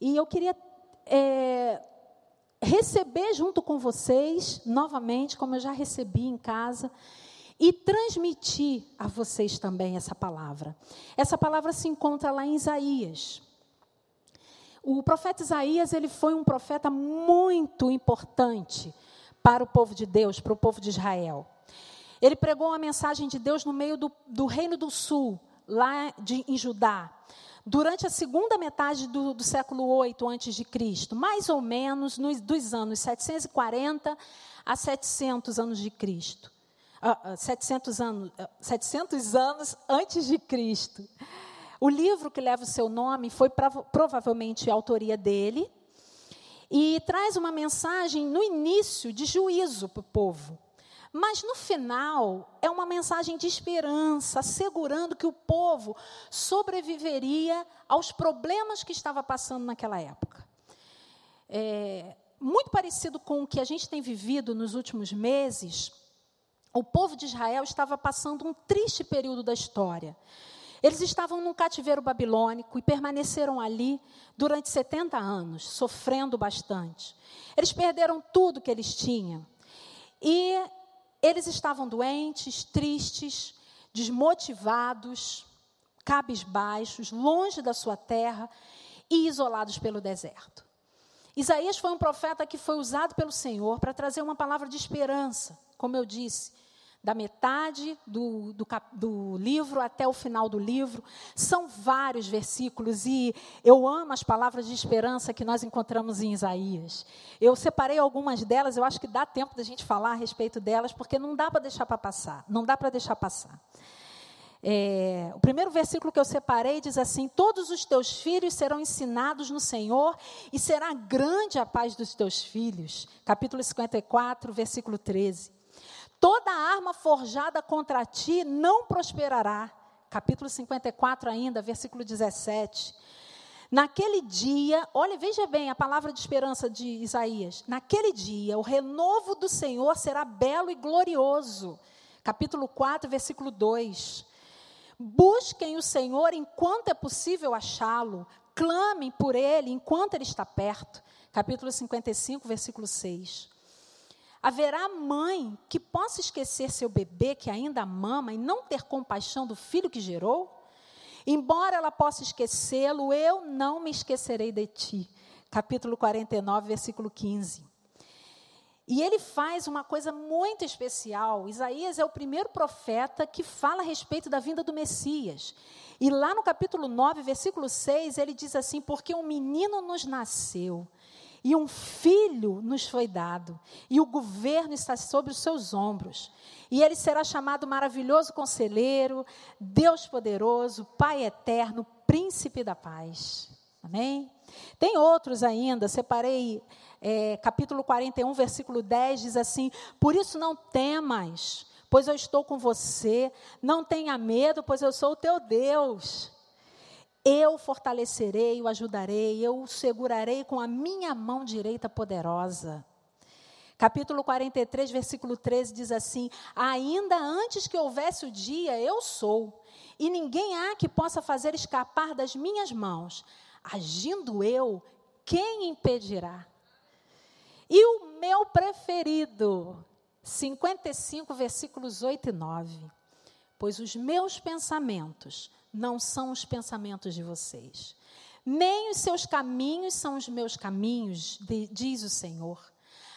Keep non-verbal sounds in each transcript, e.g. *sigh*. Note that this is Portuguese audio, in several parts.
E eu queria é, receber junto com vocês, novamente, como eu já recebi em casa, e transmitir a vocês também essa palavra. Essa palavra se encontra lá em Isaías. O profeta Isaías, ele foi um profeta muito importante para o povo de Deus, para o povo de Israel. Ele pregou uma mensagem de Deus no meio do, do Reino do Sul, lá de, em Judá, durante a segunda metade do, do século 8 antes de Cristo, mais ou menos nos, dos anos 740 a 700 anos de Cristo. Uh, 700 anos, uh, 700 anos antes de Cristo. O livro que leva o seu nome foi provavelmente a autoria dele e traz uma mensagem no início de juízo para o povo. Mas no final é uma mensagem de esperança, assegurando que o povo sobreviveria aos problemas que estava passando naquela época. É, muito parecido com o que a gente tem vivido nos últimos meses, o povo de Israel estava passando um triste período da história. Eles estavam num cativeiro babilônico e permaneceram ali durante 70 anos, sofrendo bastante. Eles perderam tudo que eles tinham. E eles estavam doentes, tristes, desmotivados, cabisbaixos, longe da sua terra e isolados pelo deserto. Isaías foi um profeta que foi usado pelo Senhor para trazer uma palavra de esperança, como eu disse, da metade do, do, do, livro até o final do livro. São vários versículos e eu amo as palavras de esperança que nós encontramos em Isaías. Eu separei algumas delas, eu acho que dá tempo da gente falar a respeito delas, porque não dá para deixar para passar. Não dá para deixar passar. É, o primeiro versículo que eu separei diz assim: Todos os teus filhos serão ensinados no Senhor, e será grande a paz dos teus filhos. Capítulo 54, versículo 13. Toda arma forjada contra ti não prosperará. Capítulo 54 ainda, versículo 17. Naquele dia, olha, veja bem a palavra de esperança de Isaías. Naquele dia, o renovo do Senhor será belo e glorioso. Capítulo 4, versículo 2. Busquem o Senhor enquanto é possível achá-lo. Clamem por ele enquanto ele está perto. Capítulo 55, versículo 6. Haverá mãe que possa esquecer seu bebê que ainda mama e não ter compaixão do filho que gerou? Embora ela possa esquecê-lo, eu não me esquecerei de ti. Capítulo 49, versículo 15. E ele faz uma coisa muito especial. Isaías é o primeiro profeta que fala a respeito da vinda do Messias. E lá no capítulo 9, versículo 6, ele diz assim: Porque um menino nos nasceu, e um filho nos foi dado, e o governo está sobre os seus ombros. E ele será chamado maravilhoso conselheiro, Deus poderoso, Pai eterno, príncipe da paz. Amém? Tem outros ainda, separei é, capítulo 41, versículo 10, diz assim: Por isso não temas, pois eu estou com você, não tenha medo, pois eu sou o teu Deus. Eu fortalecerei, o ajudarei, eu o segurarei com a minha mão direita poderosa. Capítulo 43, versículo 13 diz assim: Ainda antes que houvesse o dia, eu sou, e ninguém há que possa fazer escapar das minhas mãos. Agindo eu, quem impedirá? E o meu preferido, 55, versículos 8 e 9. Pois os meus pensamentos não são os pensamentos de vocês. Nem os seus caminhos são os meus caminhos, diz o Senhor.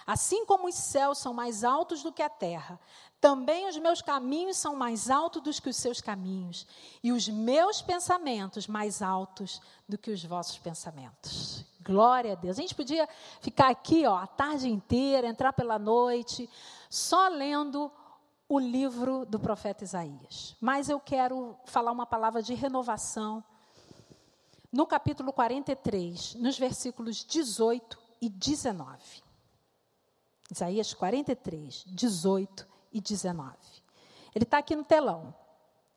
Assim como os céus são mais altos do que a terra, também os meus caminhos são mais altos do que os seus caminhos, e os meus pensamentos mais altos do que os vossos pensamentos. Glória a Deus. A gente podia ficar aqui ó, a tarde inteira, entrar pela noite, só lendo o livro do profeta Isaías. Mas eu quero falar uma palavra de renovação no capítulo 43, nos versículos 18 e 19. Isaías 43, 18 e 19. Ele está aqui no telão.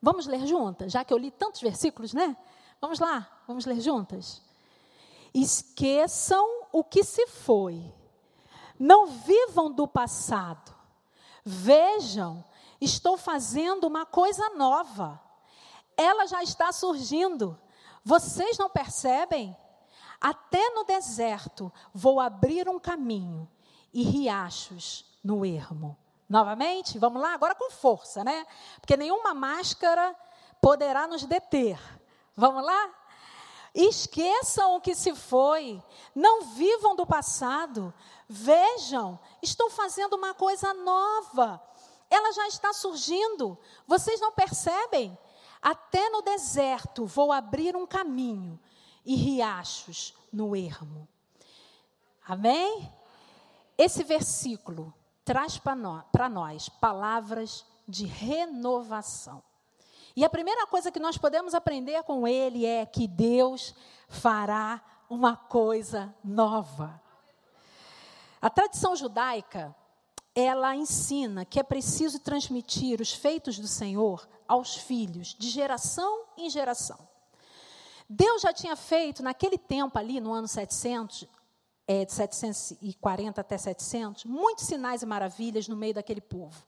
Vamos ler juntas, já que eu li tantos versículos, né? Vamos lá, vamos ler juntas. Esqueçam o que se foi. Não vivam do passado Vejam, estou fazendo uma coisa nova. Ela já está surgindo. Vocês não percebem? Até no deserto vou abrir um caminho e riachos no ermo. Novamente, vamos lá, agora com força, né? Porque nenhuma máscara poderá nos deter. Vamos lá? Esqueçam o que se foi, não vivam do passado. Vejam, estou fazendo uma coisa nova. Ela já está surgindo. Vocês não percebem? Até no deserto vou abrir um caminho e riachos no ermo. Amém? Esse versículo traz para nós, palavras de renovação. E a primeira coisa que nós podemos aprender com ele é que Deus fará uma coisa nova. A tradição judaica, ela ensina que é preciso transmitir os feitos do Senhor aos filhos, de geração em geração. Deus já tinha feito, naquele tempo ali, no ano 700, é, de 740 até 700, muitos sinais e maravilhas no meio daquele povo.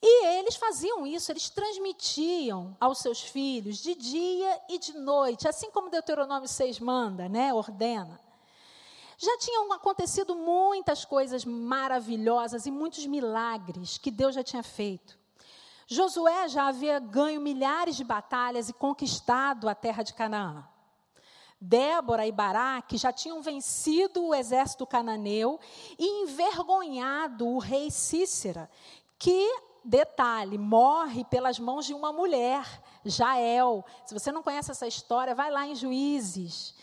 E eles faziam isso, eles transmitiam aos seus filhos de dia e de noite, assim como Deuteronômio 6 manda, né, ordena. Já tinham acontecido muitas coisas maravilhosas e muitos milagres que Deus já tinha feito. Josué já havia ganho milhares de batalhas e conquistado a terra de Canaã. Débora e Baraque já tinham vencido o exército cananeu e envergonhado o rei Cícera, que, detalhe, morre pelas mãos de uma mulher, Jael. Se você não conhece essa história, vai lá em Juízes.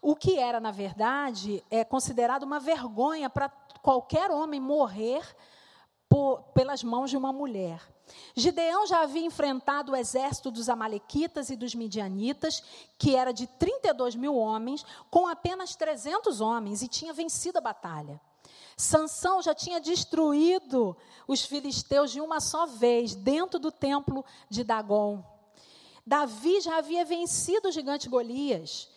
O que era, na verdade, é considerado uma vergonha para qualquer homem morrer por, pelas mãos de uma mulher. Gideão já havia enfrentado o exército dos Amalequitas e dos Midianitas, que era de 32 mil homens, com apenas 300 homens, e tinha vencido a batalha. Sansão já tinha destruído os filisteus de uma só vez, dentro do templo de Dagon. Davi já havia vencido o gigante Golias.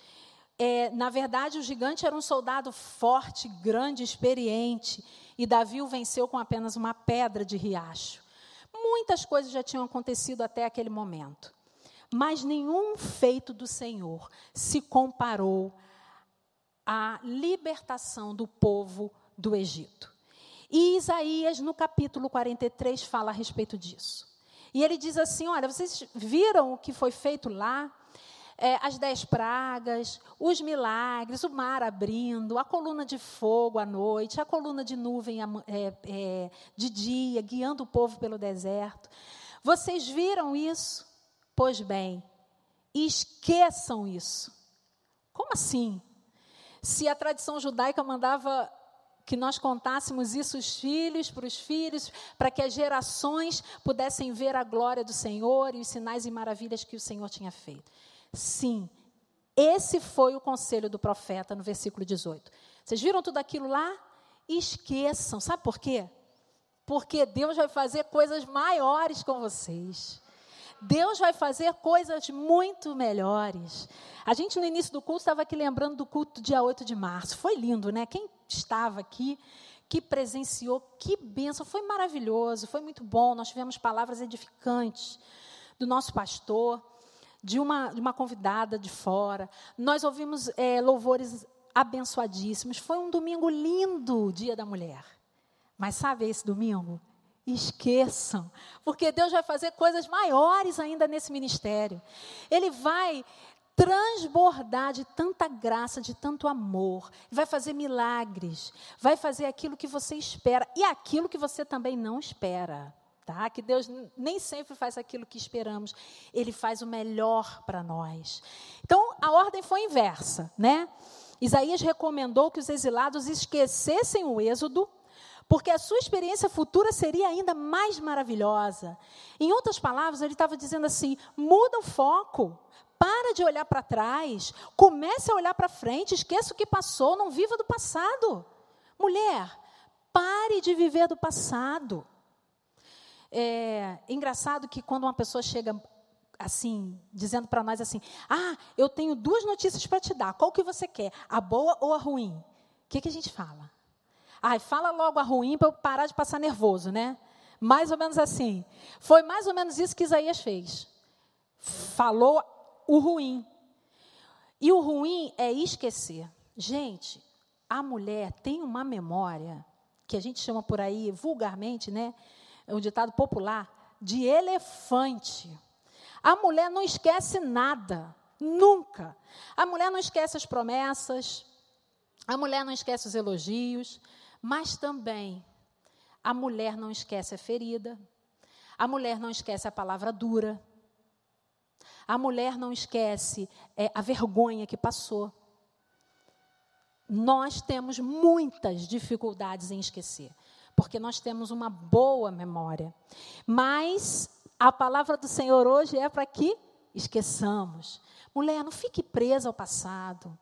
É, na verdade, o gigante era um soldado forte, grande, experiente, e Davi o venceu com apenas uma pedra de riacho. Muitas coisas já tinham acontecido até aquele momento. Mas nenhum feito do Senhor se comparou à libertação do povo do Egito. E Isaías, no capítulo 43, fala a respeito disso. E ele diz assim: Olha, vocês viram o que foi feito lá? É, as dez pragas, os milagres, o mar abrindo, a coluna de fogo à noite, a coluna de nuvem é, é, de dia, guiando o povo pelo deserto. Vocês viram isso? Pois bem, esqueçam isso. Como assim? Se a tradição judaica mandava que nós contássemos isso os filhos para os filhos, para que as gerações pudessem ver a glória do Senhor e os sinais e maravilhas que o Senhor tinha feito. Sim, esse foi o conselho do profeta no versículo 18. Vocês viram tudo aquilo lá? Esqueçam. Sabe por quê? Porque Deus vai fazer coisas maiores com vocês. Deus vai fazer coisas muito melhores. A gente, no início do culto, estava aqui lembrando do culto dia 8 de março. Foi lindo, né? Quem estava aqui, que presenciou, que benção. Foi maravilhoso, foi muito bom. Nós tivemos palavras edificantes do nosso pastor de uma, de uma convidada de fora. Nós ouvimos é, louvores abençoadíssimos. Foi um domingo lindo, Dia da Mulher. Mas sabe esse domingo? Esqueçam, porque Deus vai fazer coisas maiores ainda nesse ministério. Ele vai transbordar de tanta graça, de tanto amor, vai fazer milagres, vai fazer aquilo que você espera e aquilo que você também não espera tá? Que Deus nem sempre faz aquilo que esperamos, Ele faz o melhor para nós. Então, a ordem foi inversa, né? Isaías recomendou que os exilados esquecessem o êxodo, porque a sua experiência futura seria ainda mais maravilhosa. Em outras palavras, ele estava dizendo assim: muda o foco, para de olhar para trás, comece a olhar para frente, esqueça o que passou, não viva do passado. Mulher, pare de viver do passado. É engraçado que quando uma pessoa chega assim, dizendo para nós assim: "Ah, eu tenho duas notícias para te dar. Qual que você quer? A boa ou a ruim?" O que, que a gente fala? Ah, fala logo a ruim para eu parar de passar nervoso, né? Mais ou menos assim. Foi mais ou menos isso que Isaías fez. Falou o ruim. E o ruim é esquecer. Gente, a mulher tem uma memória que a gente chama por aí vulgarmente, né? É um ditado popular de elefante. A mulher não esquece nada, nunca. A mulher não esquece as promessas, a mulher não esquece os elogios, mas também a mulher não esquece a ferida, a mulher não esquece a palavra dura, a mulher não esquece é, a vergonha que passou. Nós temos muitas dificuldades em esquecer, porque nós temos uma boa memória. Mas a palavra do Senhor hoje é para que esqueçamos. Mulher, não fique presa ao passado.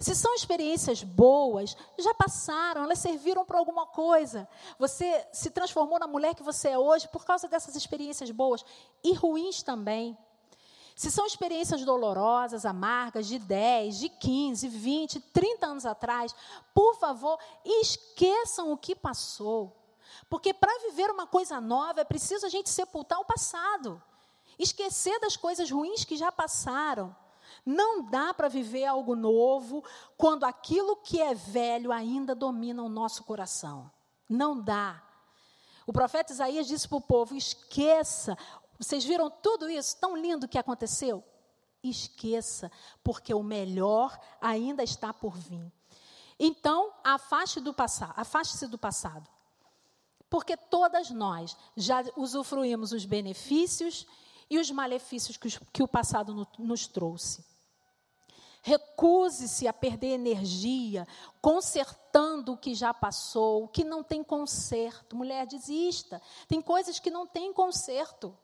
Se são experiências boas, já passaram, elas serviram para alguma coisa. Você se transformou na mulher que você é hoje por causa dessas experiências boas e ruins também. Se são experiências dolorosas, amargas, de 10, de 15, 20, 30 anos atrás, por favor, esqueçam o que passou. Porque para viver uma coisa nova é preciso a gente sepultar o passado, esquecer das coisas ruins que já passaram. Não dá para viver algo novo quando aquilo que é velho ainda domina o nosso coração. Não dá. O profeta Isaías disse para o povo: esqueça vocês viram tudo isso tão lindo que aconteceu? Esqueça, porque o melhor ainda está por vir. Então, afaste do passado, afaste-se do passado. Porque todas nós já usufruímos os benefícios e os malefícios que, que o passado no, nos trouxe. Recuse-se a perder energia, consertando o que já passou, o que não tem conserto. Mulher, desista. Tem coisas que não tem conserto.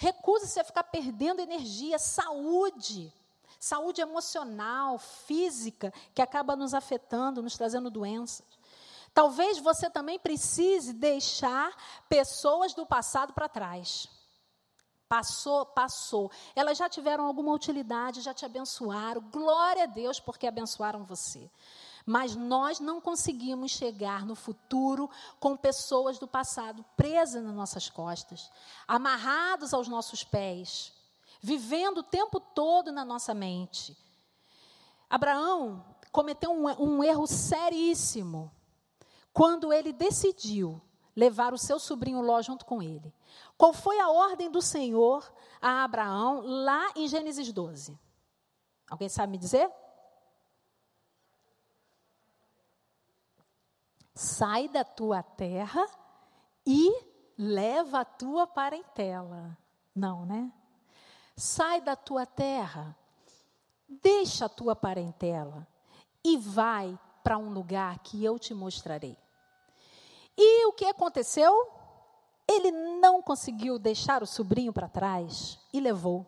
Recusa-se a ficar perdendo energia, saúde, saúde emocional, física, que acaba nos afetando, nos trazendo doenças. Talvez você também precise deixar pessoas do passado para trás. Passou, passou. Elas já tiveram alguma utilidade, já te abençoaram. Glória a Deus porque abençoaram você. Mas nós não conseguimos chegar no futuro com pessoas do passado presas nas nossas costas, amarrados aos nossos pés, vivendo o tempo todo na nossa mente. Abraão cometeu um, um erro seríssimo quando ele decidiu levar o seu sobrinho Ló junto com ele. Qual foi a ordem do Senhor a Abraão lá em Gênesis 12? Alguém sabe me dizer? Sai da tua terra e leva a tua parentela. Não, né? Sai da tua terra, deixa a tua parentela e vai para um lugar que eu te mostrarei. E o que aconteceu? Ele não conseguiu deixar o sobrinho para trás e levou.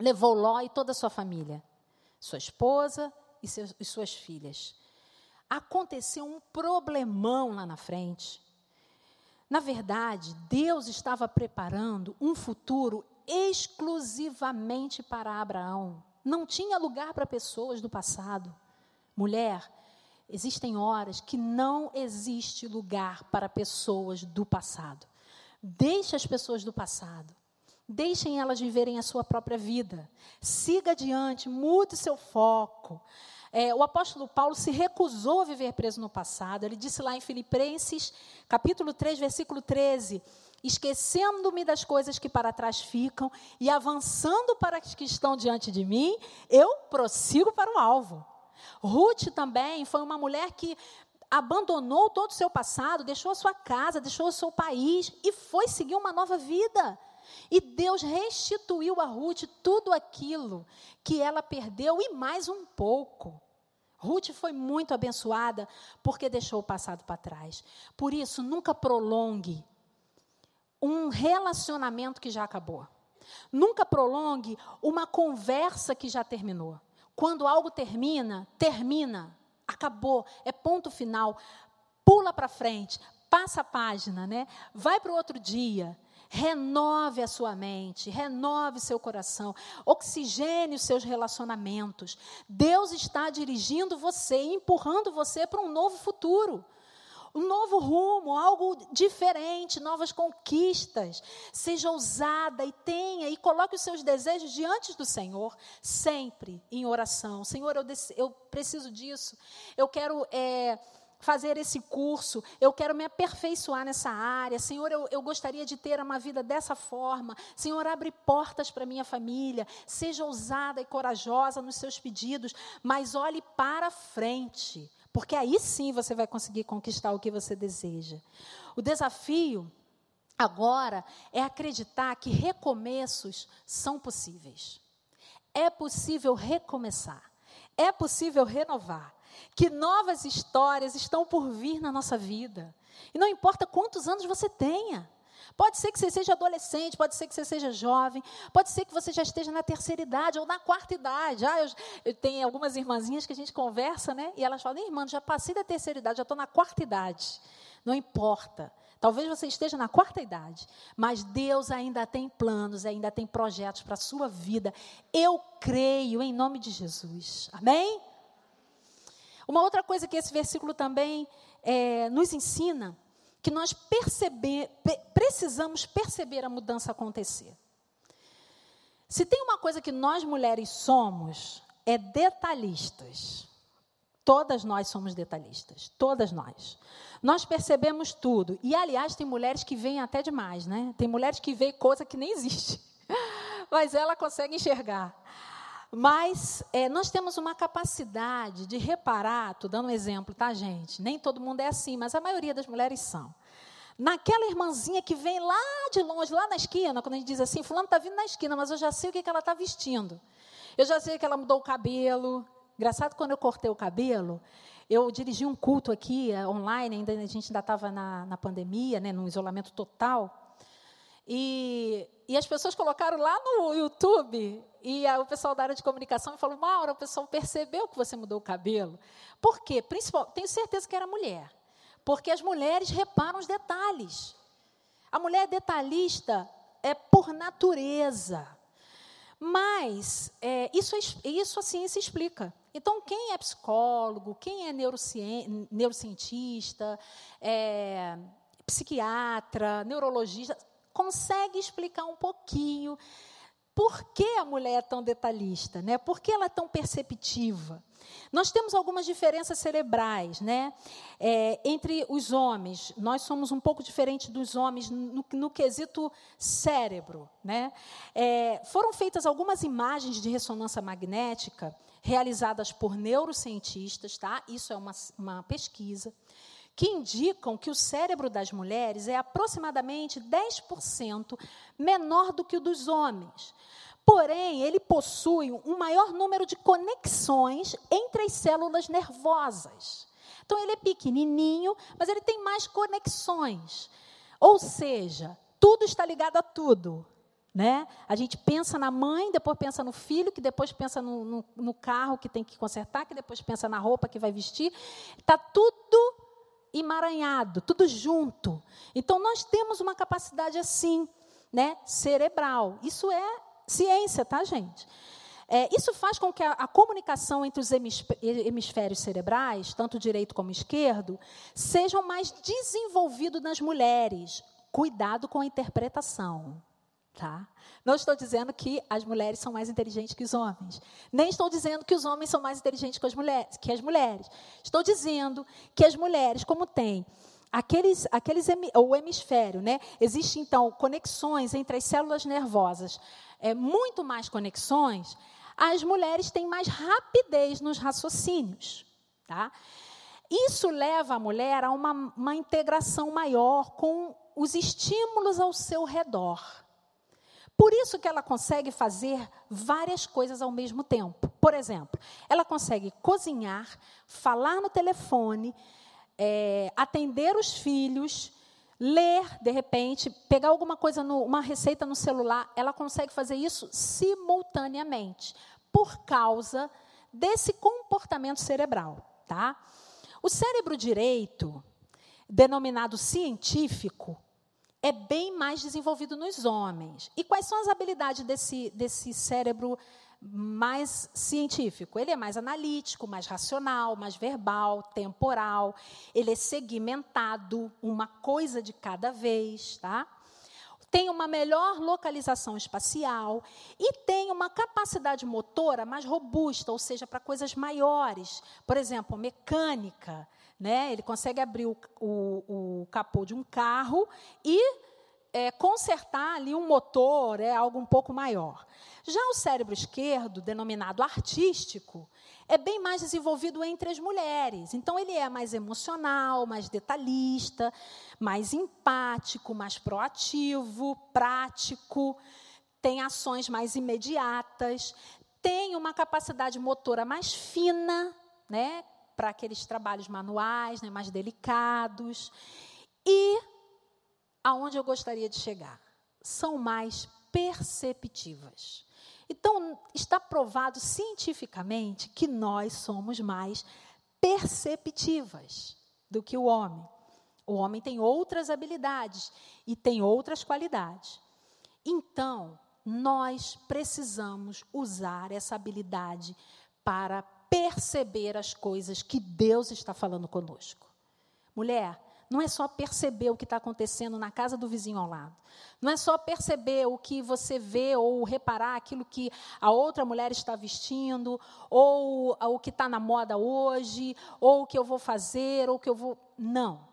Levou Ló e toda a sua família, sua esposa e, seus, e suas filhas aconteceu um problemão lá na frente. Na verdade, Deus estava preparando um futuro exclusivamente para Abraão. Não tinha lugar para pessoas do passado. Mulher, existem horas que não existe lugar para pessoas do passado. Deixe as pessoas do passado. Deixem elas viverem a sua própria vida. Siga adiante, mude seu foco. É, o apóstolo Paulo se recusou a viver preso no passado. Ele disse lá em Filipenses, capítulo 3, versículo 13: Esquecendo-me das coisas que para trás ficam e avançando para as que estão diante de mim, eu prossigo para o alvo. Ruth também foi uma mulher que abandonou todo o seu passado, deixou a sua casa, deixou o seu país e foi seguir uma nova vida. E Deus restituiu a Ruth tudo aquilo que ela perdeu e mais um pouco. Ruth foi muito abençoada porque deixou o passado para trás. Por isso, nunca prolongue um relacionamento que já acabou. Nunca prolongue uma conversa que já terminou. Quando algo termina, termina, acabou, é ponto final. Pula para frente, passa a página, né? Vai para o outro dia. Renove a sua mente, renove seu coração, oxigene os seus relacionamentos. Deus está dirigindo você, empurrando você para um novo futuro. um novo rumo, algo diferente, novas conquistas. Seja ousada e tenha, e coloque os seus desejos diante do Senhor, sempre em oração. Senhor, eu, eu preciso disso, eu quero. É, fazer esse curso, eu quero me aperfeiçoar nessa área. Senhor, eu, eu gostaria de ter uma vida dessa forma. Senhor, abre portas para minha família. Seja ousada e corajosa nos seus pedidos, mas olhe para frente. Porque aí sim você vai conseguir conquistar o que você deseja. O desafio agora é acreditar que recomeços são possíveis. É possível recomeçar. É possível renovar. Que novas histórias estão por vir na nossa vida. E não importa quantos anos você tenha. Pode ser que você seja adolescente, pode ser que você seja jovem, pode ser que você já esteja na terceira idade ou na quarta idade. Ah, eu, eu tenho algumas irmãzinhas que a gente conversa, né? E elas falam, irmã, já passei da terceira idade, já estou na quarta idade. Não importa. Talvez você esteja na quarta idade, mas Deus ainda tem planos, ainda tem projetos para a sua vida. Eu creio em nome de Jesus. Amém? Uma outra coisa que esse versículo também é, nos ensina que nós perceber, precisamos perceber a mudança acontecer. Se tem uma coisa que nós mulheres somos, é detalhistas. Todas nós somos detalhistas, todas nós. Nós percebemos tudo. E, aliás, tem mulheres que veem até demais, né? Tem mulheres que veem coisa que nem existe. *laughs* Mas ela consegue enxergar. Mas é, nós temos uma capacidade de reparar, estou dando um exemplo, tá, gente? Nem todo mundo é assim, mas a maioria das mulheres são. Naquela irmãzinha que vem lá de longe, lá na esquina, quando a gente diz assim, fulano está vindo na esquina, mas eu já sei o que, que ela está vestindo. Eu já sei que ela mudou o cabelo. Engraçado, quando eu cortei o cabelo, eu dirigi um culto aqui, eh, online, ainda, a gente ainda estava na, na pandemia, né, no isolamento total. E, e as pessoas colocaram lá no YouTube, e o pessoal da área de comunicação me falou, Maura, o pessoal percebeu que você mudou o cabelo. Por quê? Principal, tenho certeza que era mulher. Porque as mulheres reparam os detalhes. A mulher detalhista é por natureza. Mas é, isso, isso a ciência explica. Então, quem é psicólogo, quem é neurocientista, é, psiquiatra, neurologista, consegue explicar um pouquinho por que a mulher é tão detalhista, né? Por que ela é tão perceptiva? Nós temos algumas diferenças cerebrais, né? É, entre os homens, nós somos um pouco diferentes dos homens no, no quesito cérebro, né? É, foram feitas algumas imagens de ressonância magnética realizadas por neurocientistas, tá? Isso é uma, uma pesquisa que indicam que o cérebro das mulheres é aproximadamente 10% menor do que o dos homens. Porém, ele possui um maior número de conexões entre as células nervosas. Então, ele é pequenininho, mas ele tem mais conexões. Ou seja, tudo está ligado a tudo. Né? A gente pensa na mãe, depois pensa no filho, que depois pensa no, no, no carro que tem que consertar, que depois pensa na roupa que vai vestir. Está tudo emaranhado, tudo junto. Então nós temos uma capacidade assim, né, cerebral. Isso é ciência, tá, gente? É, isso faz com que a, a, comunicação entre os hemisférios cerebrais, tanto direito como esquerdo, sejam mais desenvolvidos nas mulheres. Cuidado com a interpretação. Tá? Não estou dizendo que as mulheres são mais inteligentes que os homens. Nem estou dizendo que os homens são mais inteligentes que as mulheres. Que as mulheres. Estou dizendo que as mulheres, como têm aqueles, aqueles o hemisfério, né? Existem então conexões entre as células nervosas, é, muito mais conexões. As mulheres têm mais rapidez nos raciocínios, tá? Isso leva a mulher a uma, uma integração maior com os estímulos ao seu redor. Por isso que ela consegue fazer várias coisas ao mesmo tempo. Por exemplo, ela consegue cozinhar, falar no telefone, é, atender os filhos, ler, de repente, pegar alguma coisa, no, uma receita no celular. Ela consegue fazer isso simultaneamente, por causa desse comportamento cerebral. Tá? O cérebro direito, denominado científico, é bem mais desenvolvido nos homens. E quais são as habilidades desse, desse cérebro mais científico. Ele é mais analítico, mais racional, mais verbal, temporal. Ele é segmentado, uma coisa de cada vez, tá? Tem uma melhor localização espacial e tem uma capacidade motora mais robusta, ou seja, para coisas maiores. Por exemplo, mecânica. Né? Ele consegue abrir o, o, o capô de um carro e é, consertar ali um motor, é algo um pouco maior. Já o cérebro esquerdo, denominado artístico, é bem mais desenvolvido entre as mulheres. Então, ele é mais emocional, mais detalhista, mais empático, mais proativo, prático, tem ações mais imediatas, tem uma capacidade motora mais fina, né, para aqueles trabalhos manuais, né, mais delicados. E aonde eu gostaria de chegar? São mais perceptivas. Então, está provado cientificamente que nós somos mais perceptivas do que o homem. O homem tem outras habilidades e tem outras qualidades. Então, nós precisamos usar essa habilidade para perceber as coisas que Deus está falando conosco. Mulher, não é só perceber o que está acontecendo na casa do vizinho ao lado. Não é só perceber o que você vê ou reparar aquilo que a outra mulher está vestindo, ou o que está na moda hoje, ou o que eu vou fazer, ou o que eu vou. Não.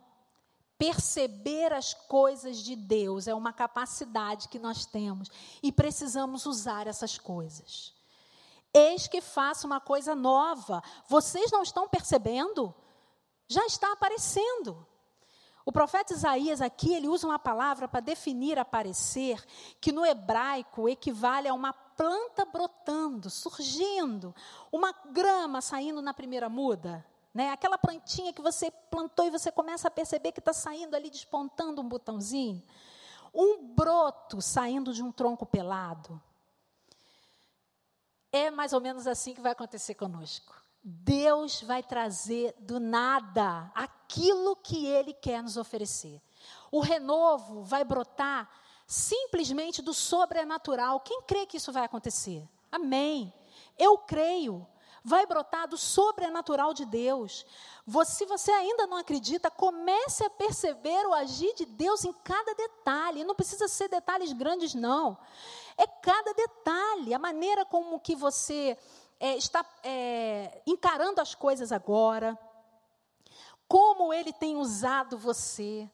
Perceber as coisas de Deus é uma capacidade que nós temos e precisamos usar essas coisas. Eis que faço uma coisa nova. Vocês não estão percebendo? Já está aparecendo. O profeta Isaías aqui, ele usa uma palavra para definir aparecer, que no hebraico equivale a uma planta brotando, surgindo, uma grama saindo na primeira muda. Né? Aquela plantinha que você plantou e você começa a perceber que está saindo ali, despontando um botãozinho. Um broto saindo de um tronco pelado. É mais ou menos assim que vai acontecer conosco. Deus vai trazer do nada aquilo que Ele quer nos oferecer. O renovo vai brotar simplesmente do sobrenatural. Quem crê que isso vai acontecer? Amém. Eu creio. Vai brotar do sobrenatural de Deus. Se você ainda não acredita, comece a perceber o agir de Deus em cada detalhe. não precisa ser detalhes grandes, não. É cada detalhe, a maneira como que você é, está é, encarando as coisas agora, como ele tem usado você,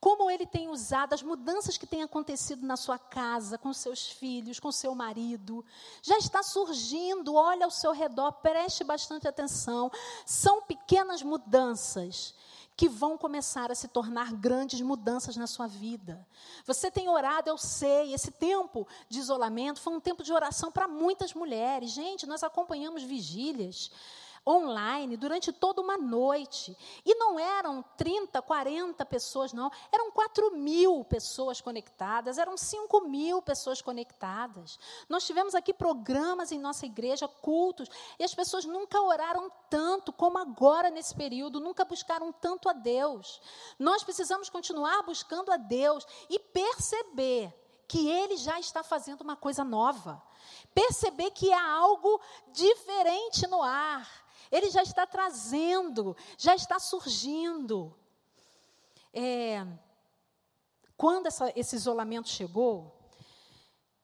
como ele tem usado as mudanças que têm acontecido na sua casa, com seus filhos, com seu marido. Já está surgindo, olha ao seu redor, preste bastante atenção. São pequenas mudanças que vão começar a se tornar grandes mudanças na sua vida. Você tem orado, eu sei, esse tempo de isolamento foi um tempo de oração para muitas mulheres. Gente, nós acompanhamos vigílias online durante toda uma noite. E não eram 30, 40 pessoas, não. Eram 4 mil pessoas conectadas, eram 5 mil pessoas conectadas. Nós tivemos aqui programas em nossa igreja, cultos, e as pessoas nunca oraram tanto como agora nesse período, nunca buscaram tanto a Deus. Nós precisamos continuar buscando a Deus e perceber que Ele já está fazendo uma coisa nova. Perceber que há algo diferente no ar ele já está trazendo, já está surgindo. É, quando essa, esse isolamento chegou,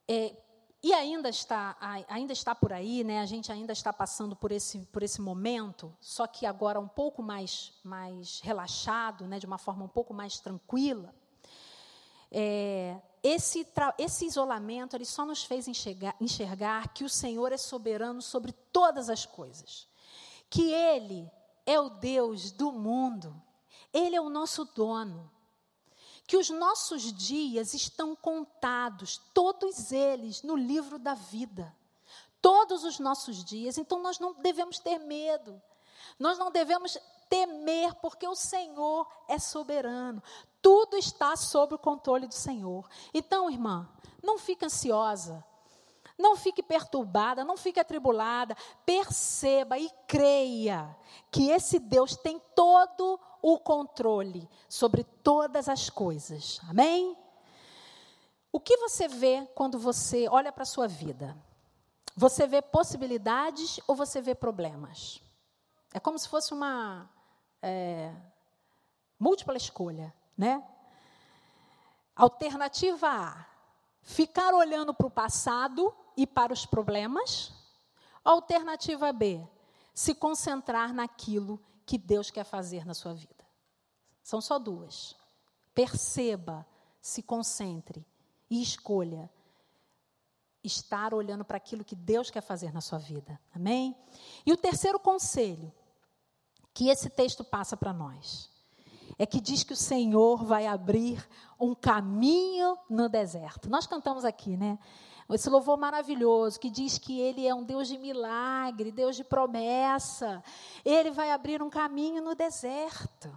é, e ainda está, ainda está por aí, né? A gente ainda está passando por esse, por esse momento, só que agora um pouco mais, mais relaxado, né? De uma forma um pouco mais tranquila. É, esse, esse isolamento ele só nos fez enxergar, enxergar que o Senhor é soberano sobre todas as coisas que Ele é o Deus do mundo, Ele é o nosso dono, que os nossos dias estão contados, todos eles, no livro da vida. Todos os nossos dias, então nós não devemos ter medo, nós não devemos temer, porque o Senhor é soberano, tudo está sob o controle do Senhor. Então, irmã, não fique ansiosa, não fique perturbada, não fique atribulada. Perceba e creia que esse Deus tem todo o controle sobre todas as coisas. Amém? O que você vê quando você olha para a sua vida? Você vê possibilidades ou você vê problemas? É como se fosse uma é, múltipla escolha, né? Alternativa A: ficar olhando para o passado e para os problemas. Alternativa B: se concentrar naquilo que Deus quer fazer na sua vida. São só duas. Perceba, se concentre e escolha estar olhando para aquilo que Deus quer fazer na sua vida. Amém? E o terceiro conselho que esse texto passa para nós é que diz que o Senhor vai abrir um caminho no deserto. Nós cantamos aqui, né? Esse louvor maravilhoso que diz que Ele é um Deus de milagre, Deus de promessa. Ele vai abrir um caminho no deserto.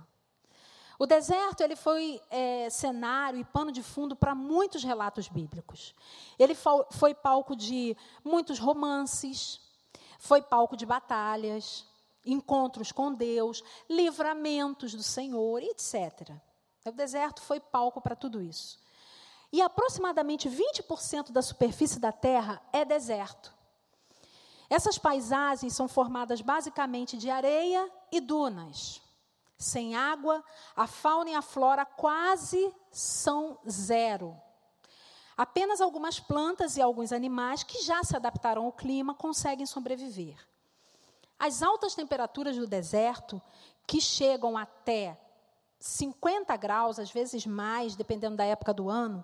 O deserto ele foi é, cenário e pano de fundo para muitos relatos bíblicos. Ele foi palco de muitos romances, foi palco de batalhas, encontros com Deus, livramentos do Senhor, etc. O deserto foi palco para tudo isso. E aproximadamente 20% da superfície da Terra é deserto. Essas paisagens são formadas basicamente de areia e dunas. Sem água, a fauna e a flora quase são zero. Apenas algumas plantas e alguns animais que já se adaptaram ao clima conseguem sobreviver. As altas temperaturas do deserto, que chegam até 50 graus, às vezes mais, dependendo da época do ano,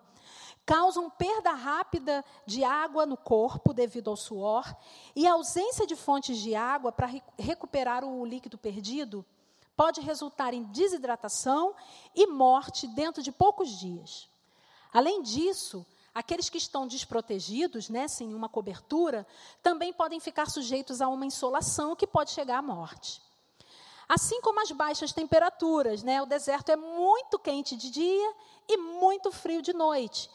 causam perda rápida de água no corpo devido ao suor e a ausência de fontes de água para recuperar o líquido perdido pode resultar em desidratação e morte dentro de poucos dias. Além disso, Aqueles que estão desprotegidos, né, sem uma cobertura, também podem ficar sujeitos a uma insolação que pode chegar à morte. Assim como as baixas temperaturas, né, o deserto é muito quente de dia e muito frio de noite.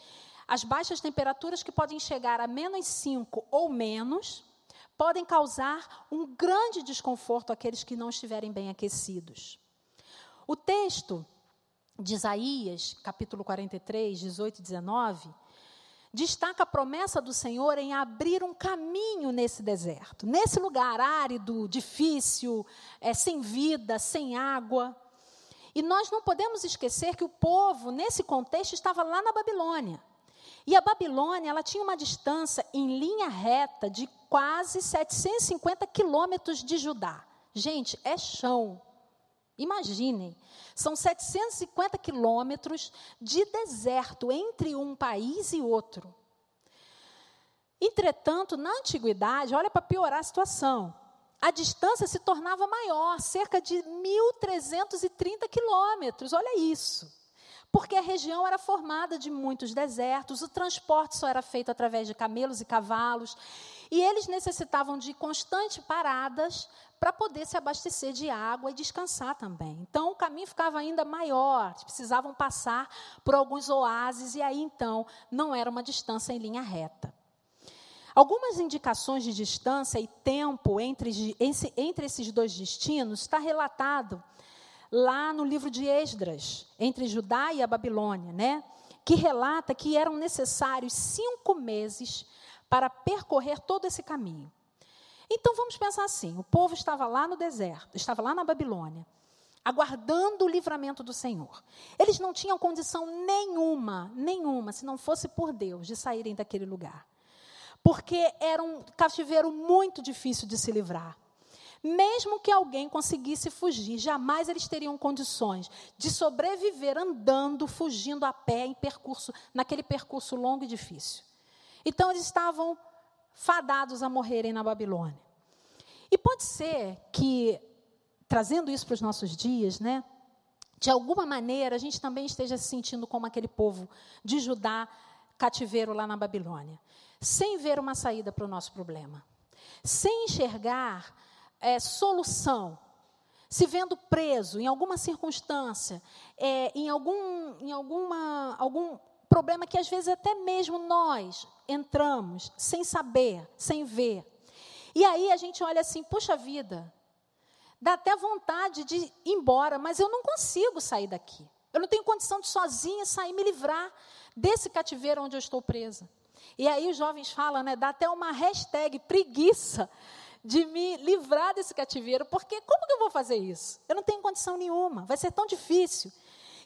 As baixas temperaturas, que podem chegar a menos 5 ou menos, podem causar um grande desconforto àqueles que não estiverem bem aquecidos. O texto de Isaías, capítulo 43, 18 e 19, destaca a promessa do Senhor em abrir um caminho nesse deserto, nesse lugar árido, difícil, é, sem vida, sem água. E nós não podemos esquecer que o povo, nesse contexto, estava lá na Babilônia. E a Babilônia, ela tinha uma distância em linha reta de quase 750 quilômetros de Judá. Gente, é chão. Imaginem, são 750 quilômetros de deserto entre um país e outro. Entretanto, na antiguidade, olha para piorar a situação, a distância se tornava maior, cerca de 1.330 quilômetros. Olha isso. Porque a região era formada de muitos desertos, o transporte só era feito através de camelos e cavalos, e eles necessitavam de constantes paradas para poder se abastecer de água e descansar também. Então o caminho ficava ainda maior, precisavam passar por alguns oásis e aí então não era uma distância em linha reta. Algumas indicações de distância e tempo entre, entre esses dois destinos está relatado lá no livro de Esdras, entre Judá e a Babilônia, né? que relata que eram necessários cinco meses para percorrer todo esse caminho. Então vamos pensar assim: o povo estava lá no deserto, estava lá na Babilônia, aguardando o livramento do Senhor. Eles não tinham condição nenhuma, nenhuma, se não fosse por Deus, de saírem daquele lugar. Porque era um cativeiro muito difícil de se livrar. Mesmo que alguém conseguisse fugir, jamais eles teriam condições de sobreviver andando, fugindo a pé em percurso, naquele percurso longo e difícil. Então eles estavam fadados a morrerem na Babilônia. E pode ser que, trazendo isso para os nossos dias, né, de alguma maneira a gente também esteja se sentindo como aquele povo de Judá cativeiro lá na Babilônia, sem ver uma saída para o nosso problema, sem enxergar é, solução, se vendo preso em alguma circunstância, é, em, algum, em alguma, algum problema que às vezes até mesmo nós entramos sem saber, sem ver. E aí a gente olha assim, puxa vida, dá até vontade de ir embora, mas eu não consigo sair daqui. Eu não tenho condição de sozinha sair me livrar desse cativeiro onde eu estou presa. E aí os jovens falam, né? Dá até uma hashtag preguiça de me livrar desse cativeiro, porque como que eu vou fazer isso? Eu não tenho condição nenhuma, vai ser tão difícil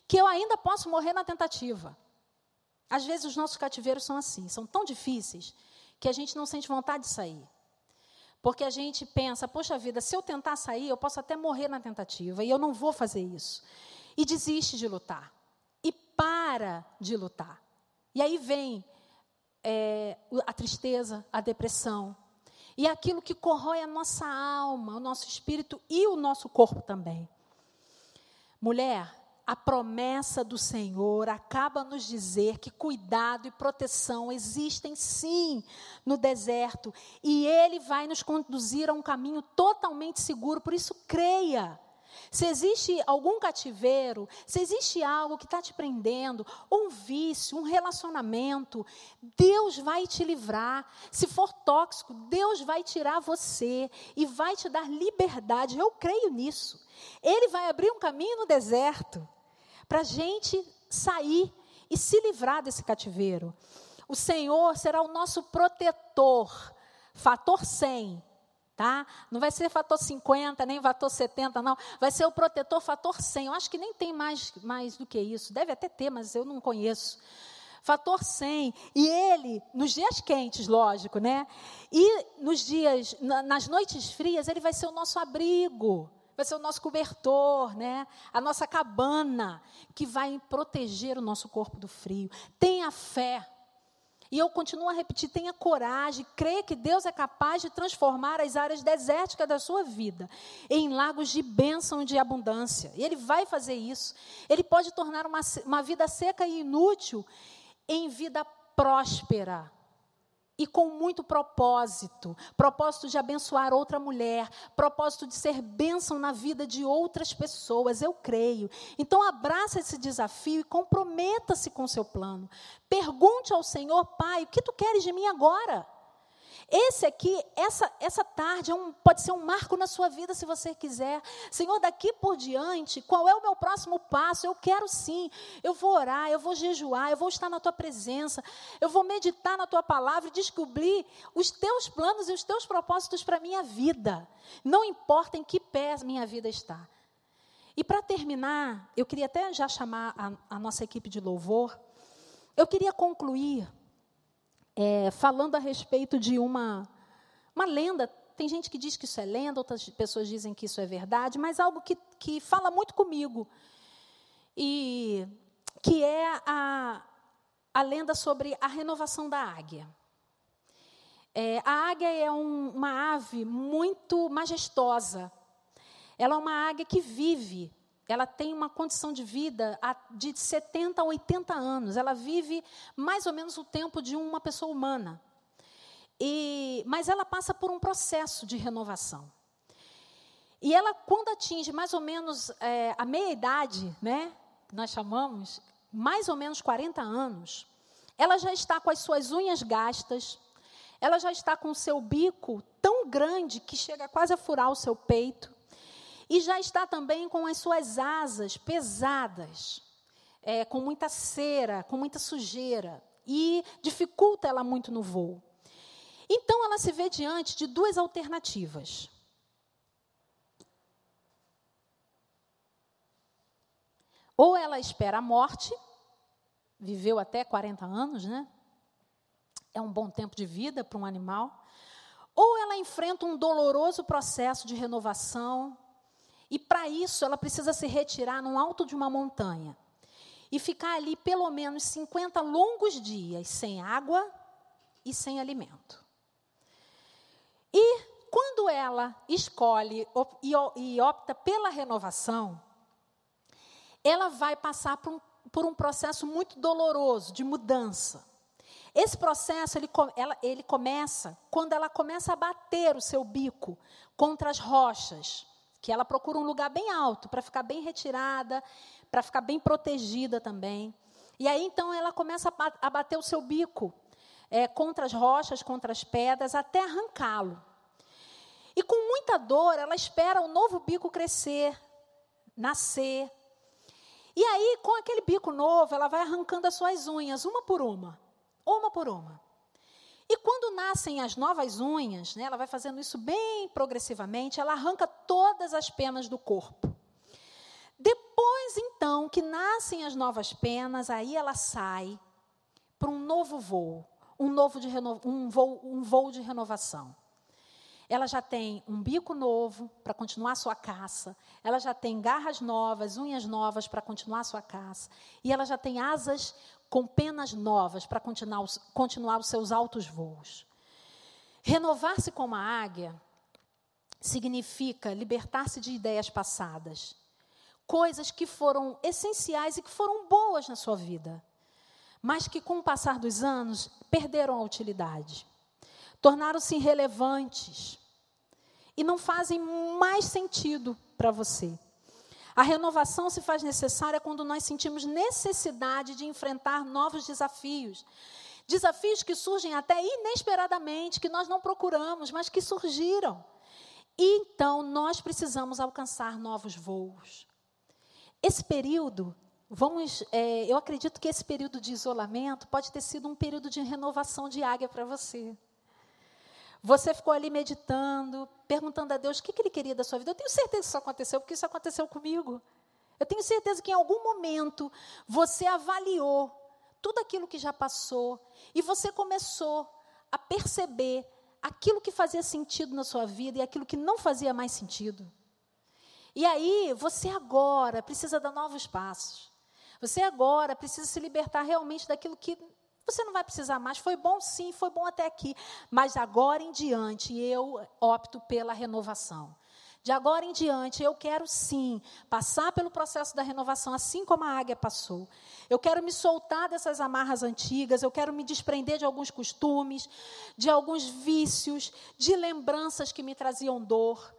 que eu ainda posso morrer na tentativa. Às vezes os nossos cativeiros são assim, são tão difíceis que a gente não sente vontade de sair. Porque a gente pensa, poxa vida, se eu tentar sair, eu posso até morrer na tentativa, e eu não vou fazer isso. E desiste de lutar. E para de lutar. E aí vem é, a tristeza, a depressão. E aquilo que corrói a nossa alma, o nosso espírito e o nosso corpo também. Mulher, a promessa do Senhor acaba nos dizer que cuidado e proteção existem sim no deserto e Ele vai nos conduzir a um caminho totalmente seguro, por isso creia. Se existe algum cativeiro, se existe algo que está te prendendo, um vício, um relacionamento, Deus vai te livrar. Se for tóxico, Deus vai tirar você e vai te dar liberdade. Eu creio nisso. Ele vai abrir um caminho no deserto para a gente sair e se livrar desse cativeiro. O Senhor será o nosso protetor, fator 100, tá? Não vai ser fator 50, nem fator 70, não. Vai ser o protetor fator 100. Eu acho que nem tem mais, mais do que isso. Deve até ter, mas eu não conheço. Fator 100. E ele, nos dias quentes, lógico, né? E nos dias, nas noites frias, ele vai ser o nosso abrigo vai ser o nosso cobertor, né? A nossa cabana que vai proteger o nosso corpo do frio. Tenha fé. E eu continuo a repetir: tenha coragem, creia que Deus é capaz de transformar as áreas desérticas da sua vida em lagos de bênção e de abundância. E Ele vai fazer isso. Ele pode tornar uma, uma vida seca e inútil em vida próspera e com muito propósito propósito de abençoar outra mulher, propósito de ser bênção na vida de outras pessoas, eu creio. Então, abraça esse desafio e comprometa-se com o seu plano. Pergunte ao Senhor, Pai, o que tu queres de mim agora? Esse aqui, essa, essa tarde, é um, pode ser um marco na sua vida, se você quiser. Senhor, daqui por diante, qual é o meu próximo passo? Eu quero sim, eu vou orar, eu vou jejuar, eu vou estar na tua presença, eu vou meditar na tua palavra e descobrir os teus planos e os teus propósitos para a minha vida. Não importa em que pé minha vida está. E para terminar, eu queria até já chamar a, a nossa equipe de louvor. Eu queria concluir é, falando a respeito de uma, uma lenda. Tem gente que diz que isso é lenda, outras pessoas dizem que isso é verdade, mas algo que, que fala muito comigo. E que é a, a lenda sobre a renovação da águia. É, a águia é um, uma ave muito majestosa. Ela é uma águia que vive ela tem uma condição de vida de 70 a 80 anos. Ela vive mais ou menos o tempo de uma pessoa humana. E, mas ela passa por um processo de renovação. E ela, quando atinge mais ou menos é, a meia-idade, né, nós chamamos, mais ou menos 40 anos, ela já está com as suas unhas gastas, ela já está com o seu bico tão grande que chega quase a furar o seu peito, e já está também com as suas asas pesadas, é, com muita cera, com muita sujeira, e dificulta ela muito no voo. Então ela se vê diante de duas alternativas. Ou ela espera a morte, viveu até 40 anos, né? É um bom tempo de vida para um animal. Ou ela enfrenta um doloroso processo de renovação, e para isso, ela precisa se retirar no alto de uma montanha e ficar ali pelo menos 50 longos dias sem água e sem alimento. E quando ela escolhe e opta pela renovação, ela vai passar por um, por um processo muito doloroso de mudança. Esse processo ele, ela, ele começa quando ela começa a bater o seu bico contra as rochas que ela procura um lugar bem alto para ficar bem retirada, para ficar bem protegida também. E aí então ela começa a bater o seu bico é, contra as rochas, contra as pedras, até arrancá-lo. E com muita dor, ela espera o novo bico crescer, nascer. E aí, com aquele bico novo, ela vai arrancando as suas unhas, uma por uma, uma por uma. E quando nascem as novas unhas, né, ela vai fazendo isso bem progressivamente, ela arranca todas as penas do corpo. Depois, então, que nascem as novas penas, aí ela sai para um novo voo, um, novo de um, voo, um voo de renovação. Ela já tem um bico novo para continuar sua caça, ela já tem garras novas, unhas novas para continuar sua caça, e ela já tem asas com penas novas para continuar, continuar os seus altos voos. Renovar-se como a águia significa libertar-se de ideias passadas, coisas que foram essenciais e que foram boas na sua vida, mas que com o passar dos anos perderam a utilidade, tornaram-se irrelevantes e não fazem mais sentido para você. A renovação se faz necessária quando nós sentimos necessidade de enfrentar novos desafios. Desafios que surgem até inesperadamente, que nós não procuramos, mas que surgiram. E então nós precisamos alcançar novos voos. Esse período, vamos, é, eu acredito que esse período de isolamento pode ter sido um período de renovação de águia para você. Você ficou ali meditando, perguntando a Deus o que, que Ele queria da sua vida. Eu tenho certeza que isso aconteceu, porque isso aconteceu comigo. Eu tenho certeza que em algum momento você avaliou tudo aquilo que já passou e você começou a perceber aquilo que fazia sentido na sua vida e aquilo que não fazia mais sentido. E aí, você agora precisa dar novos passos. Você agora precisa se libertar realmente daquilo que você não vai precisar mais. Foi bom sim, foi bom até aqui. Mas agora em diante eu opto pela renovação. De agora em diante, eu quero sim passar pelo processo da renovação, assim como a águia passou. Eu quero me soltar dessas amarras antigas, eu quero me desprender de alguns costumes, de alguns vícios, de lembranças que me traziam dor.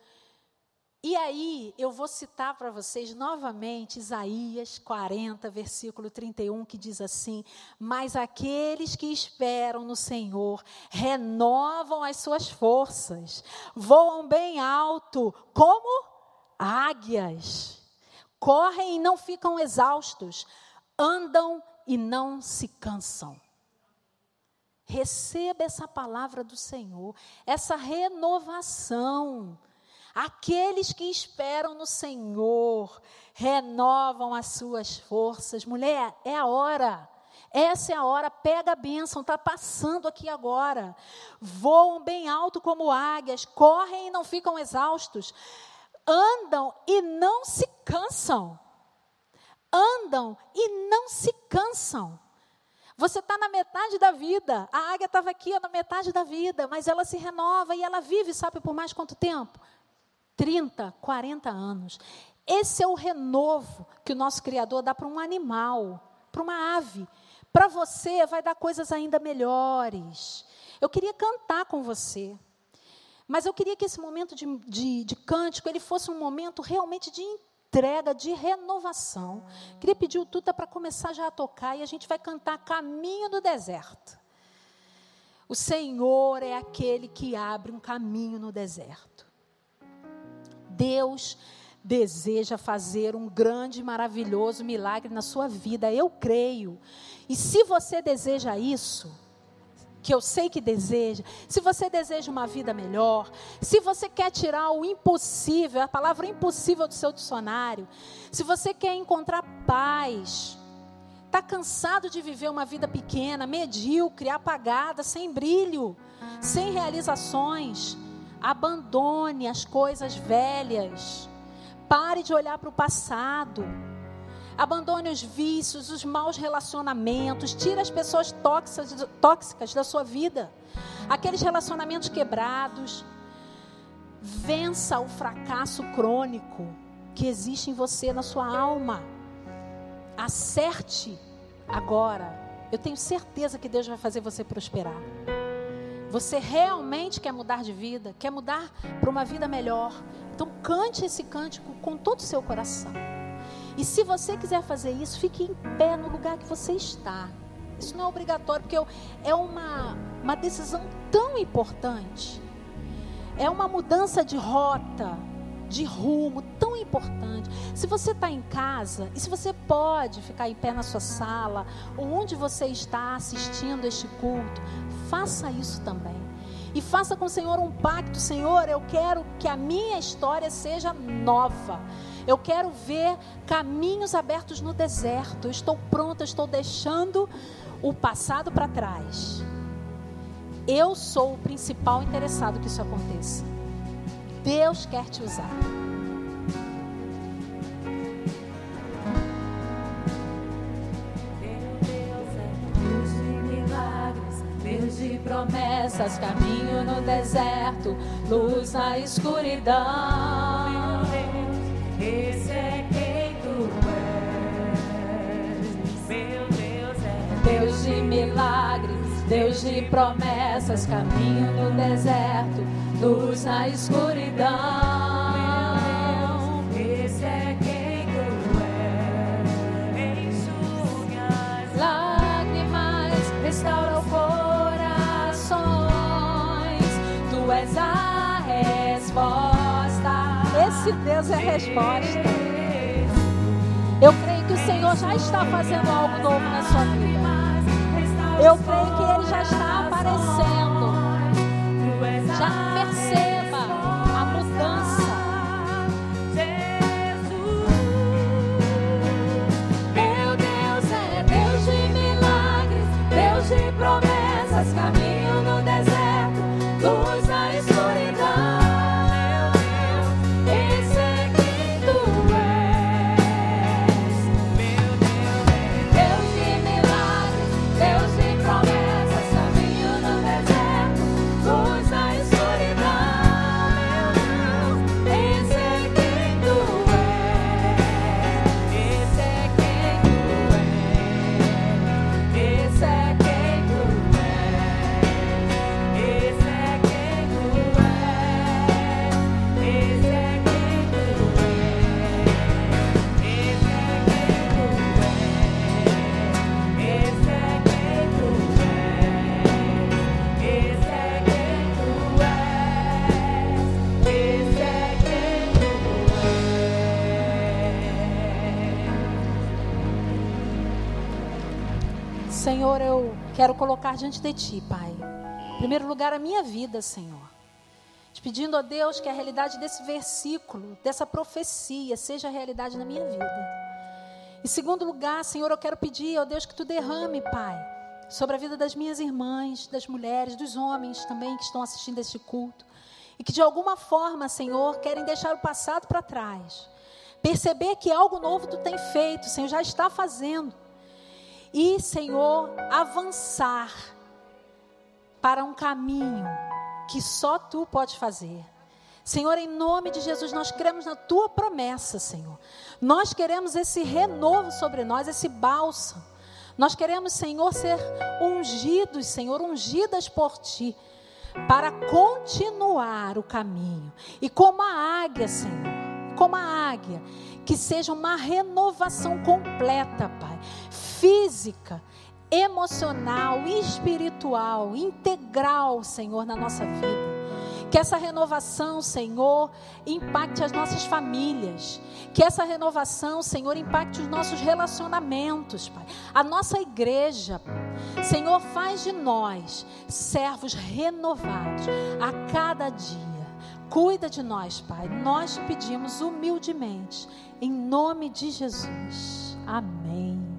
E aí, eu vou citar para vocês novamente Isaías 40, versículo 31, que diz assim: Mas aqueles que esperam no Senhor renovam as suas forças, voam bem alto, como águias, correm e não ficam exaustos, andam e não se cansam. Receba essa palavra do Senhor, essa renovação Aqueles que esperam no Senhor renovam as suas forças. Mulher, é a hora. Essa é a hora, pega a bênção, está passando aqui agora. Voam bem alto como águias, correm e não ficam exaustos, andam e não se cansam. Andam e não se cansam. Você está na metade da vida. A águia estava aqui na metade da vida, mas ela se renova e ela vive, sabe por mais quanto tempo? 30, 40 anos. Esse é o renovo que o nosso Criador dá para um animal, para uma ave. Para você, vai dar coisas ainda melhores. Eu queria cantar com você. Mas eu queria que esse momento de, de, de cântico ele fosse um momento realmente de entrega, de renovação. Queria pedir o Tuta para começar já a tocar e a gente vai cantar Caminho do Deserto. O Senhor é aquele que abre um caminho no deserto. Deus deseja fazer um grande, maravilhoso milagre na sua vida. Eu creio. E se você deseja isso, que eu sei que deseja, se você deseja uma vida melhor, se você quer tirar o impossível, a palavra impossível do seu dicionário, se você quer encontrar paz, está cansado de viver uma vida pequena, medíocre, apagada, sem brilho, sem realizações, Abandone as coisas velhas. Pare de olhar para o passado. Abandone os vícios, os maus relacionamentos. Tire as pessoas tóxicas, tóxicas da sua vida. Aqueles relacionamentos quebrados. Vença o fracasso crônico que existe em você, na sua alma. Acerte agora. Eu tenho certeza que Deus vai fazer você prosperar. Você realmente quer mudar de vida? Quer mudar para uma vida melhor? Então cante esse cântico com todo o seu coração. E se você quiser fazer isso, fique em pé no lugar que você está. Isso não é obrigatório, porque é uma, uma decisão tão importante. É uma mudança de rota, de rumo tão importante. Se você está em casa e se você pode ficar em pé na sua sala, ou onde você está assistindo este culto, faça isso também. E faça com o Senhor um pacto, Senhor, eu quero que a minha história seja nova. Eu quero ver caminhos abertos no deserto. Eu estou pronta, estou deixando o passado para trás. Eu sou o principal interessado que isso aconteça. Deus quer te usar. Deus de promessas, caminho no deserto, luz na escuridão. Meu Deus, esse é quem tu és. Meu Deus é Deus de milagres, Deus de promessas, caminho no deserto, luz na escuridão. Esse é quem tu és. Enxuga as lágrimas, restaura o corações. Tu és a resposta. Esse Deus é a resposta. Eu creio que o Senhor já está fazendo algo novo na sua vida. Eu creio que Ele já está quero colocar diante de Ti, Pai. Em primeiro lugar, a minha vida, Senhor. Te pedindo a Deus que a realidade desse versículo, dessa profecia, seja a realidade na minha vida. Em segundo lugar, Senhor, eu quero pedir, ó Deus, que Tu derrame, Pai, sobre a vida das minhas irmãs, das mulheres, dos homens também que estão assistindo este culto. E que de alguma forma, Senhor, querem deixar o passado para trás. Perceber que algo novo Tu tem feito, Senhor, já está fazendo e, Senhor, avançar para um caminho que só tu pode fazer. Senhor, em nome de Jesus, nós cremos na tua promessa, Senhor. Nós queremos esse renovo sobre nós, esse bálsamo. Nós queremos, Senhor, ser ungidos, Senhor, ungidas por ti, para continuar o caminho. E como a águia, Senhor, como a águia, que seja uma renovação completa, Pai, física, emocional, espiritual, integral, Senhor, na nossa vida. Que essa renovação, Senhor, impacte as nossas famílias. Que essa renovação, Senhor, impacte os nossos relacionamentos, Pai. A nossa igreja. Senhor, faz de nós servos renovados a cada dia. Cuida de nós, Pai. Nós pedimos humildemente, em nome de Jesus. Amém.